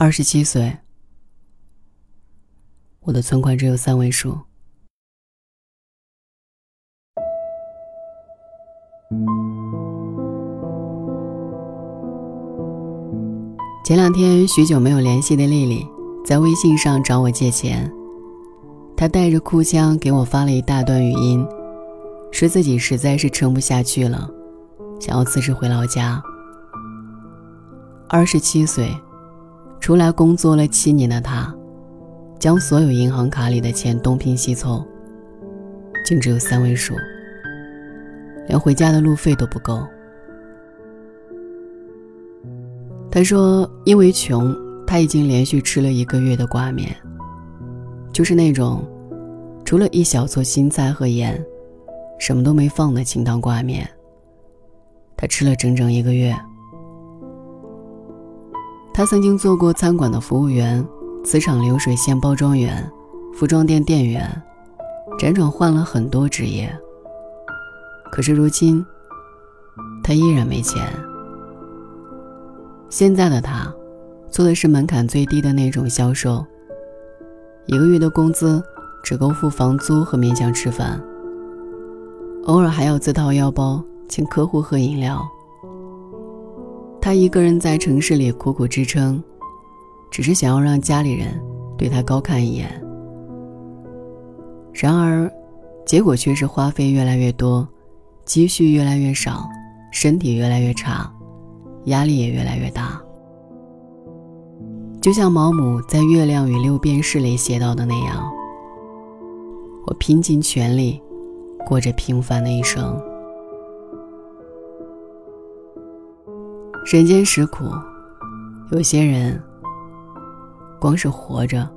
二十七岁，我的存款只有三位数。前两天，许久没有联系的丽丽在微信上找我借钱，她带着哭腔给我发了一大段语音，说自己实在是撑不下去了，想要辞职回老家。二十七岁，出来工作了七年的他，将所有银行卡里的钱东拼西凑，竟只有三位数，连回家的路费都不够。他说：“因为穷，他已经连续吃了一个月的挂面，就是那种除了一小撮青菜和盐，什么都没放的清汤挂面。他吃了整整一个月。他曾经做过餐馆的服务员、磁场流水线包装员、服装店店员，辗转换了很多职业。可是如今，他依然没钱。”现在的他，做的是门槛最低的那种销售。一个月的工资只够付房租和勉强吃饭，偶尔还要自掏腰包请客户喝饮料。他一个人在城市里苦苦支撑，只是想要让家里人对他高看一眼。然而，结果却是花费越来越多，积蓄越来越少，身体越来越差。压力也越来越大，就像毛姆在《月亮与六便士》里写到的那样：“我拼尽全力，过着平凡的一生。人间实苦，有些人光是活着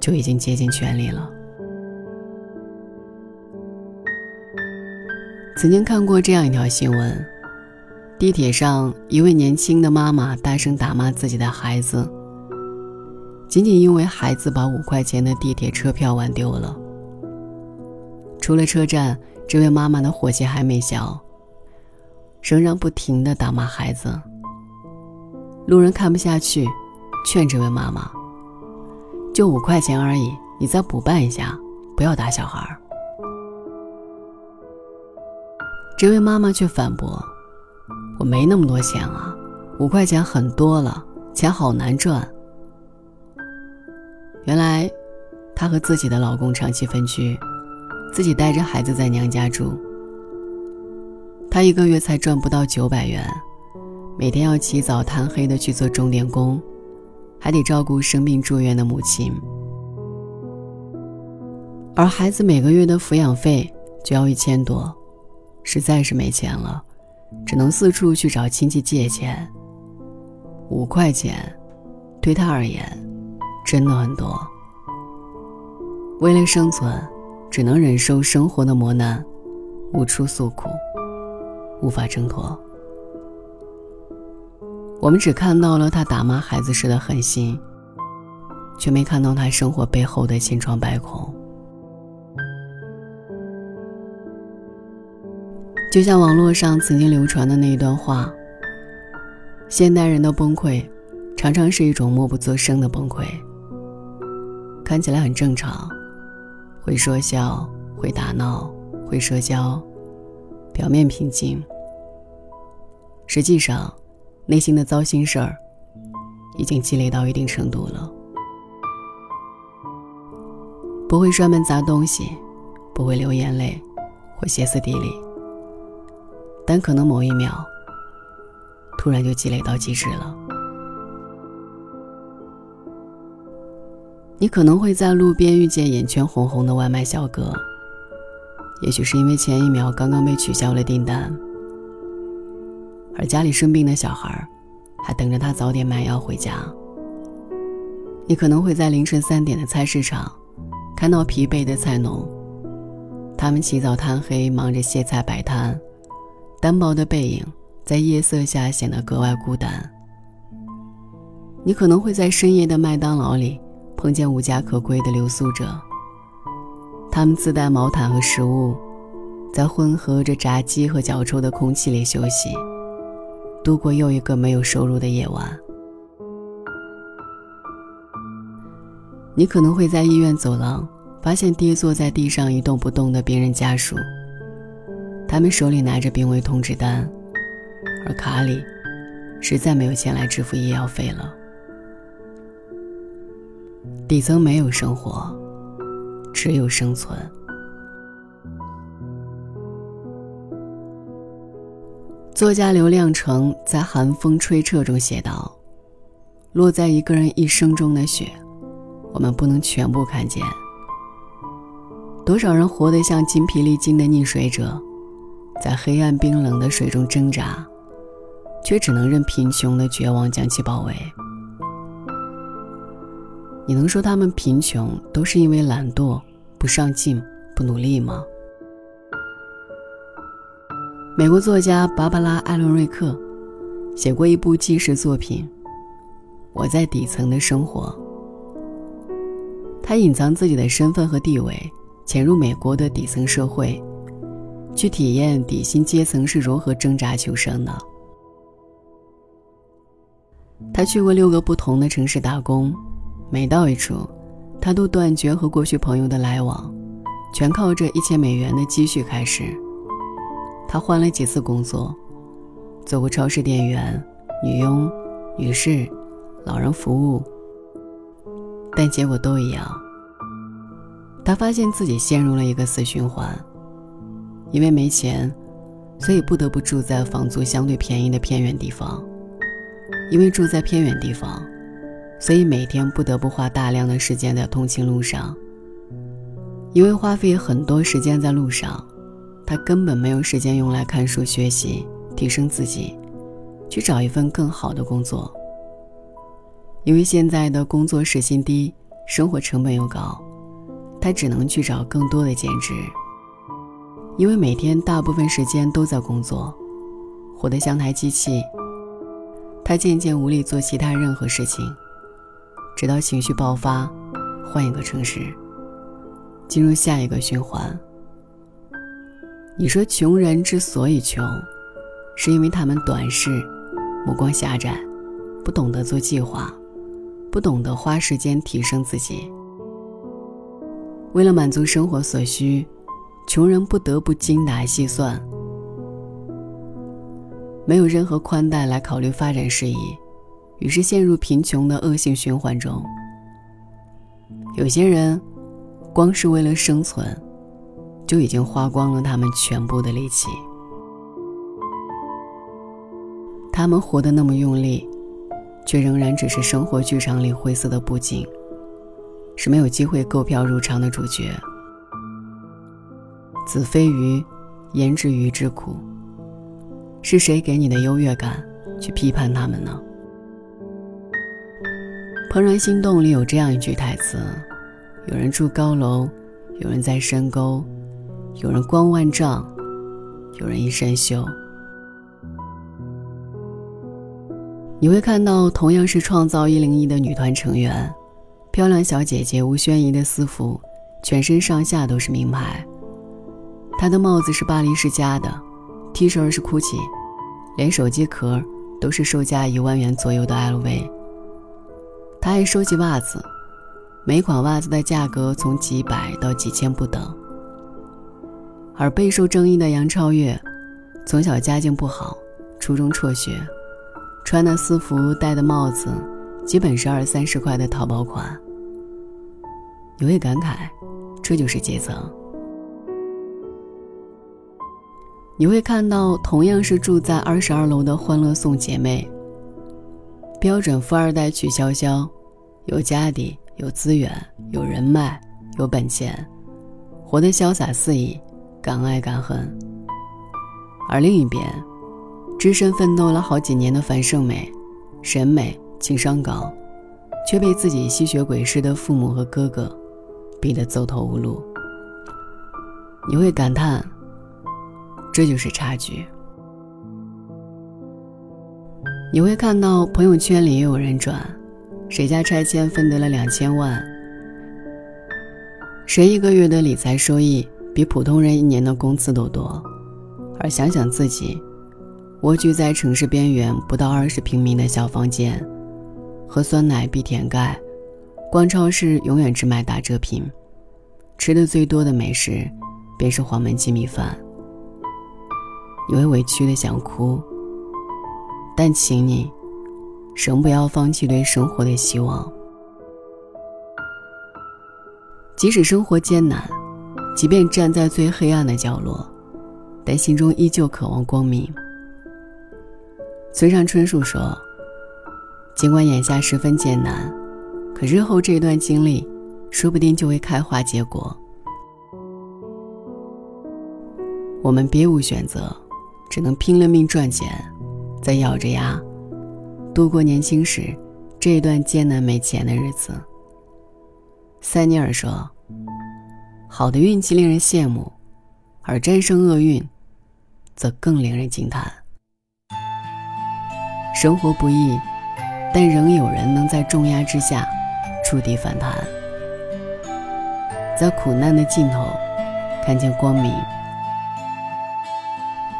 就已经竭尽全力了。”曾经看过这样一条新闻。地铁上，一位年轻的妈妈大声打骂自己的孩子，仅仅因为孩子把五块钱的地铁车票玩丢了。出了车站，这位妈妈的火气还没消，仍然不停地打骂孩子。路人看不下去，劝这位妈妈：“就五块钱而已，你再补办一下，不要打小孩。”这位妈妈却反驳。我没那么多钱啊，五块钱很多了，钱好难赚。原来，她和自己的老公长期分居，自己带着孩子在娘家住。他一个月才赚不到九百元，每天要起早贪黑的去做钟点工，还得照顾生病住院的母亲。而孩子每个月的抚养费就要一千多，实在是没钱了。只能四处去找亲戚借钱。五块钱，对他而言，真的很多。为了生存，只能忍受生活的磨难，无处诉苦，无法挣脱。我们只看到了他打骂孩子时的狠心，却没看到他生活背后的千疮百孔。就像网络上曾经流传的那一段话：现代人的崩溃，常常是一种默不作声的崩溃。看起来很正常，会说笑，会打闹，会社交，表面平静。实际上，内心的糟心事儿，已经积累到一定程度了。不会摔门砸东西，不会流眼泪，或歇斯底里。但可能某一秒，突然就积累到极致了。你可能会在路边遇见眼圈红红的外卖小哥，也许是因为前一秒刚刚被取消了订单，而家里生病的小孩，还等着他早点买药回家。你可能会在凌晨三点的菜市场，看到疲惫的菜农，他们起早贪黑，忙着卸菜摆摊。单薄的背影在夜色下显得格外孤单。你可能会在深夜的麦当劳里碰见无家可归的留宿者，他们自带毛毯和食物，在混合着炸鸡和脚臭的空气里休息，度过又一个没有收入的夜晚。你可能会在医院走廊发现跌坐在地上一动不动的病人家属他们手里拿着病危通知单而卡里实在没有钱来支付医药费了。底层没有生活只有生存。作家刘亮程在《寒风吹彻》中写道：“落在一个人一生中的雪，我们不能全部看见。多少人活得像筋疲力尽的溺水者，在黑暗冰冷的水中挣扎，却只能任贫穷的绝望将其包围。你能说他们贫穷都是因为懒惰、不上进、不努力吗？”美国作家芭芭拉·艾伦瑞克写过一部纪实作品《我在底层的生活》。他隐藏自己的身份和地位，潜入美国的底层社会，去体验底薪阶层是如何挣扎求生的。他去过六个不同的城市打工，每到一处，他都断绝和过去朋友的来往，全靠这一千美元的积蓄开始。他换了几次工作，做过超市店员、女佣、女士、老人服务，但结果都一样。他发现自己陷入了一个死循环，因为没钱，所以不得不住在房租相对便宜的偏远地方；因为住在偏远地方，所以每天不得不花大量的时间在通勤路上；因为花费很多时间在路上。他根本没有时间用来看书学习、提升自己，去找一份更好的工作。因为现在的工作时薪低，生活成本又高，他只能去找更多的兼职。因为每天大部分时间都在工作，活得像台机器，他渐渐无力做其他任何事情，直到情绪爆发，换一个城市，进入下一个循环。你说穷人之所以穷，是因为他们短视、目光狭窄，不懂得做计划，不懂得花时间提升自己。为了满足生活所需，穷人不得不精打细算，没有任何宽带来考虑发展事宜，于是陷入贫穷的恶性循环中。有些人，光是为了生存。就已经花光了他们全部的力气。他们活得那么用力，却仍然只是生活剧场里灰色的布景，是没有机会购票入场的主角。子非鱼，焉知鱼之苦？是谁给你的优越感去批判他们呢？《怦然心动》里有这样一句台词：“有人住高楼，有人在深沟。”有人光万丈，有人一身锈。你会看到，同样是创造一零一的女团成员，漂亮小姐姐吴宣仪的私服，全身上下都是名牌。她的帽子是巴黎世家的，T 恤是 GUCCI，连手机壳都是售价一万元左右的 LV。她还收集袜子，每款袜子的价格从几百到几千不等。而备受争议的杨超越，从小家境不好，初中辍学，穿的私服、戴的帽子，基本是二三十块的淘宝款。你会感慨，这就是阶层。你会看到，同样是住在二十二楼的欢乐颂姐妹，标准富二代曲筱绡，有家底、有资源、有人脉、有本钱，活得潇洒肆意。敢爱敢恨，而另一边，只身奋斗了好几年的樊胜美，审美情商高，却被自己吸血鬼似的父母和哥哥逼得走投无路。你会感叹，这就是差距。你会看到朋友圈里也有人转，谁家拆迁分得了两千万，谁一个月的理财收益。比普通人一年的工资都多，而想想自己，蜗居在城市边缘不到二十平米的小房间，喝酸奶必舔盖，逛超市永远只买打折品，吃的最多的美食便是黄焖鸡米饭。你会委屈的想哭，但请你，仍不要放弃对生活的希望。即使生活艰难，即便站在最黑暗的角落，但心中依旧渴望光明。村上春树说：“尽管眼下十分艰难，可日后这段经历，说不定就会开花结果。我们别无选择，只能拼了命赚钱，再咬着牙，度过年轻时这一段艰难没钱的日子。”塞尼尔说：“好的运气令人羡慕，而战胜厄运，则更令人惊叹。生活不易，但仍有人能在重压之下触底反弹，在苦难的尽头看见光明。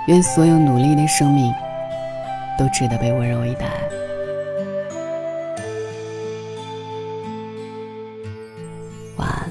愿所有努力的生命都值得被温柔以待。”晚安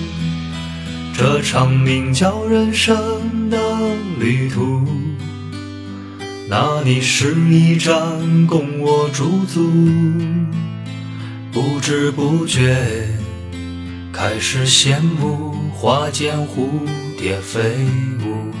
这场名叫人生的。旅途，那里是一站，供我驻足。不知不觉，开始羡慕花间蝴蝶飞舞。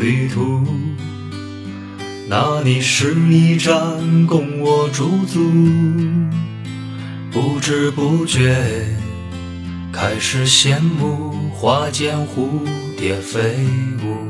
旅途，那里是一站，供我驻足。不知不觉，开始羡慕花间蝴蝶飞舞。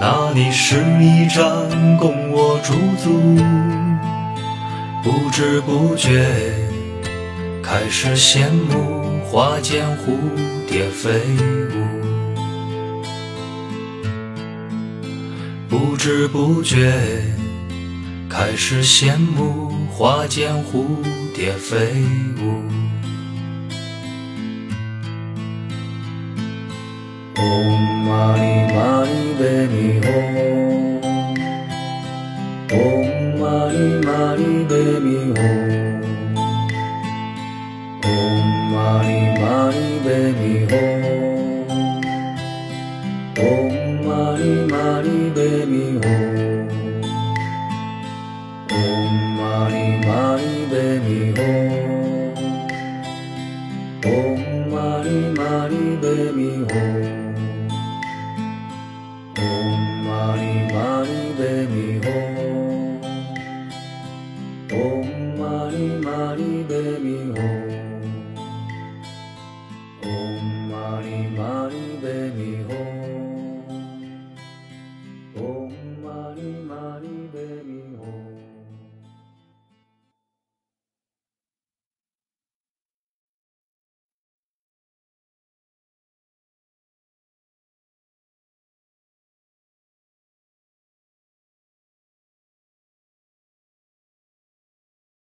那里是一站，供我驻足。不知不觉，开始羡慕花间蝴蝶飞舞。不知不觉，开始羡慕花间蝴蝶飞舞。玛尼玛尼贝尼吽。おんまりまりべ